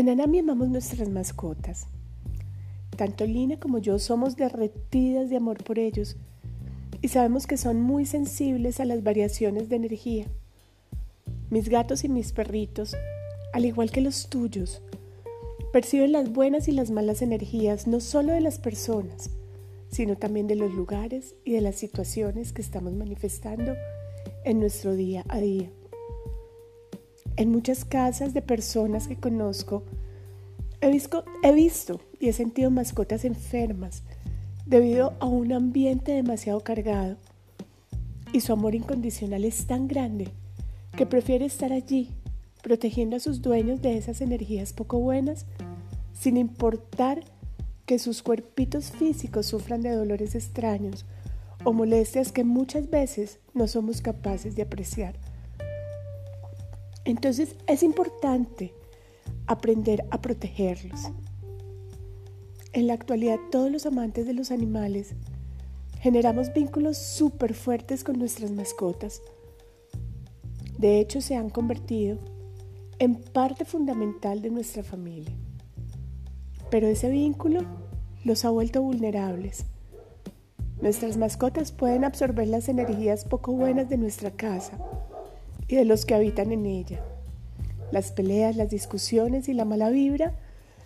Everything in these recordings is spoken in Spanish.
En Anami amamos nuestras mascotas. Tanto Lina como yo somos derretidas de amor por ellos y sabemos que son muy sensibles a las variaciones de energía. Mis gatos y mis perritos, al igual que los tuyos, perciben las buenas y las malas energías no solo de las personas, sino también de los lugares y de las situaciones que estamos manifestando en nuestro día a día. En muchas casas de personas que conozco, he visto, y he sentido mascotas enfermas debido a un ambiente demasiado cargado. Y su amor incondicional es tan grande que prefiere estar allí, protegiendo a sus dueños de esas energías poco buenas, sin importar que sus cuerpitos físicos sufran de dolores extraños o molestias que muchas veces no somos capaces de apreciar. Entonces es importante aprender a protegerlos. En la actualidad todos los amantes de los animales generamos vínculos súper fuertes con nuestras mascotas. De hecho se han convertido en parte fundamental de nuestra familia. Pero ese vínculo los ha vuelto vulnerables. Nuestras mascotas pueden absorber las energías poco buenas de nuestra casa y de los que habitan en ella. Las peleas, las discusiones y la mala vibra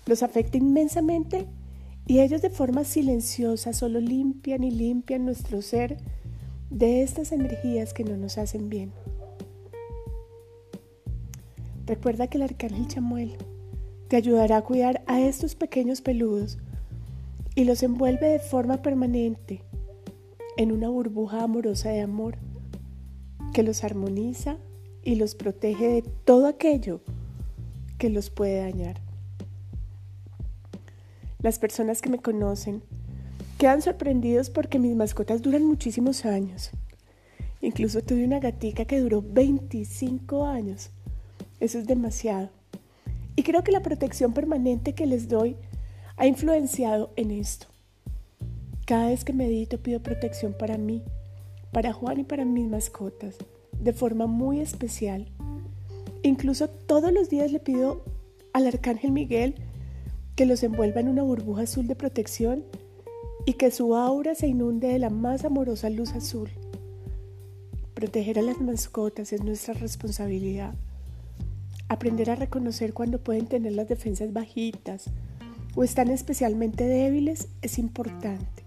los afecta inmensamente y ellos de forma silenciosa solo limpian y limpian nuestro ser de estas energías que no nos hacen bien. Recuerda que el arcángel Chamuel te ayudará a cuidar a estos pequeños peludos y los envuelve de forma permanente en una burbuja amorosa de amor que los armoniza y los protege de todo aquello que los puede dañar. Las personas que me conocen quedan sorprendidos porque mis mascotas duran muchísimos años. Incluso tuve una gatica que duró 25 años. Eso es demasiado. Y creo que la protección permanente que les doy ha influenciado en esto. Cada vez que medito pido protección para mí, para Juan y para mis mascotas, de forma muy especial. Incluso todos los días le pido al Arcángel Miguel que los envuelva en una burbuja azul de protección y que su aura se inunde de la más amorosa luz azul. Proteger a las mascotas es nuestra responsabilidad. Aprender a reconocer cuando pueden tener las defensas bajitas o están especialmente débiles es importante,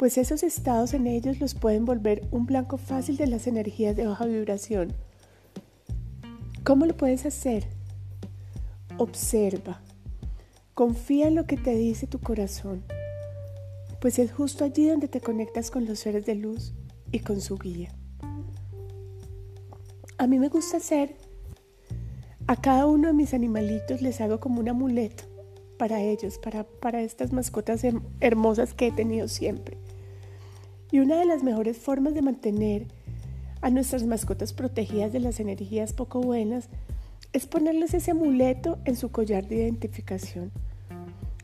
pues esos estados en ellos los pueden volver un blanco fácil de las energías de baja vibración. ¿Cómo lo puedes hacer? Observa Confía en lo que te dice tu corazón, pues es justo allí donde te conectas con los seres de luz y con su guía. A mí me gusta hacer, a cada uno de mis animalitos les hago como un amuleto para ellos, para, para estas mascotas hermosas que he tenido siempre. Y una de las mejores formas de mantener a nuestras mascotas protegidas de las energías poco buenas es ponerles ese amuleto en su collar de identificación.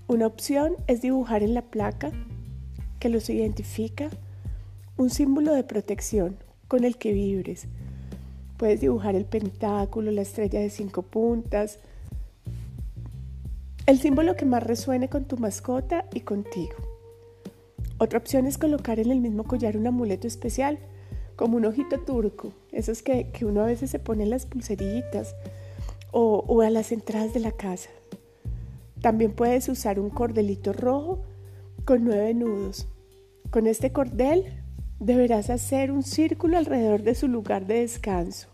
Una opción es dibujar en la placa que los identifica un símbolo de protección con el que vibres. Puedes dibujar el pentáculo, la estrella de cinco puntas, el símbolo que más resuene con tu mascota y contigo. Otra opción es colocar en el mismo collar un amuleto especial, como un ojito turco, esos que, que uno a veces se pone en las pulseritas o, o a las entradas de la casa. También puedes usar un cordelito rojo con nueve nudos. Con este cordel deberás hacer un círculo alrededor de su lugar de descanso.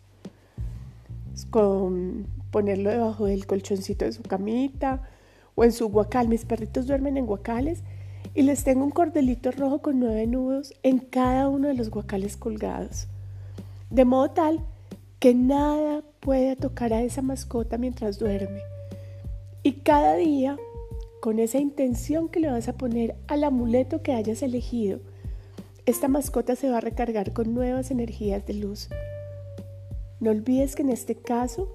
Con ponerlo debajo del colchoncito de su camita o en su guacal. Mis perritos duermen en guacales y les tengo un cordelito rojo con nueve nudos en cada uno de los guacales colgados. De modo tal que nada pueda tocar a esa mascota mientras duerme. Y cada día, con esa intención que le vas a poner al amuleto que hayas elegido, esta mascota se va a recargar con nuevas energías de luz. No olvides que en este caso,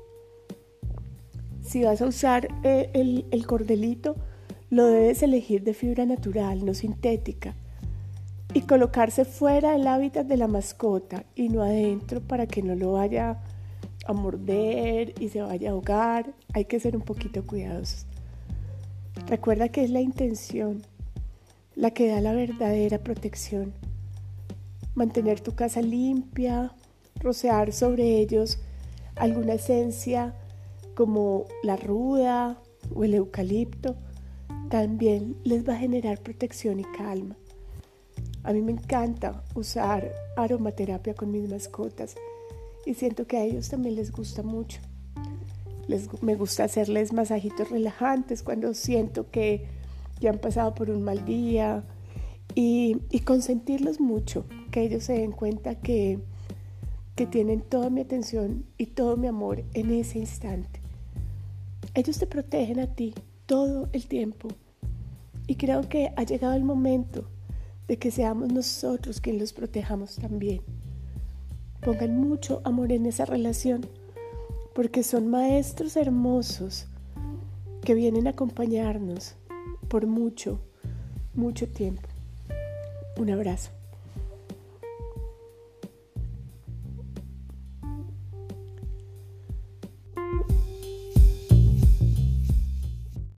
si vas a usar eh, el, el cordelito, lo debes elegir de fibra natural, no sintética, y colocarse fuera del hábitat de la mascota y no adentro para que no lo vaya a morder y se vaya a ahogar. Hay que ser un poquito cuidadosos. Recuerda que es la intención la que da la verdadera protección. Mantener tu casa limpia, rociar sobre ellos alguna esencia como la ruda o el eucalipto, también les va a generar protección y calma. A mí me encanta usar aromaterapia con mis mascotas y siento que a ellos también les gusta mucho. Les, me gusta hacerles masajitos relajantes cuando siento que ya han pasado por un mal día y, consentirlos mucho, que ellos se den cuenta que, que tienen toda mi atención y todo mi amor en ese instante. Ellos te protegen a ti todo el tiempo y creo que ha llegado el momento de que seamos nosotros quienes los protejamos también. Pongan mucho amor en esa relación porque son maestros hermosos que vienen a acompañarnos por mucho, mucho tiempo. Un abrazo.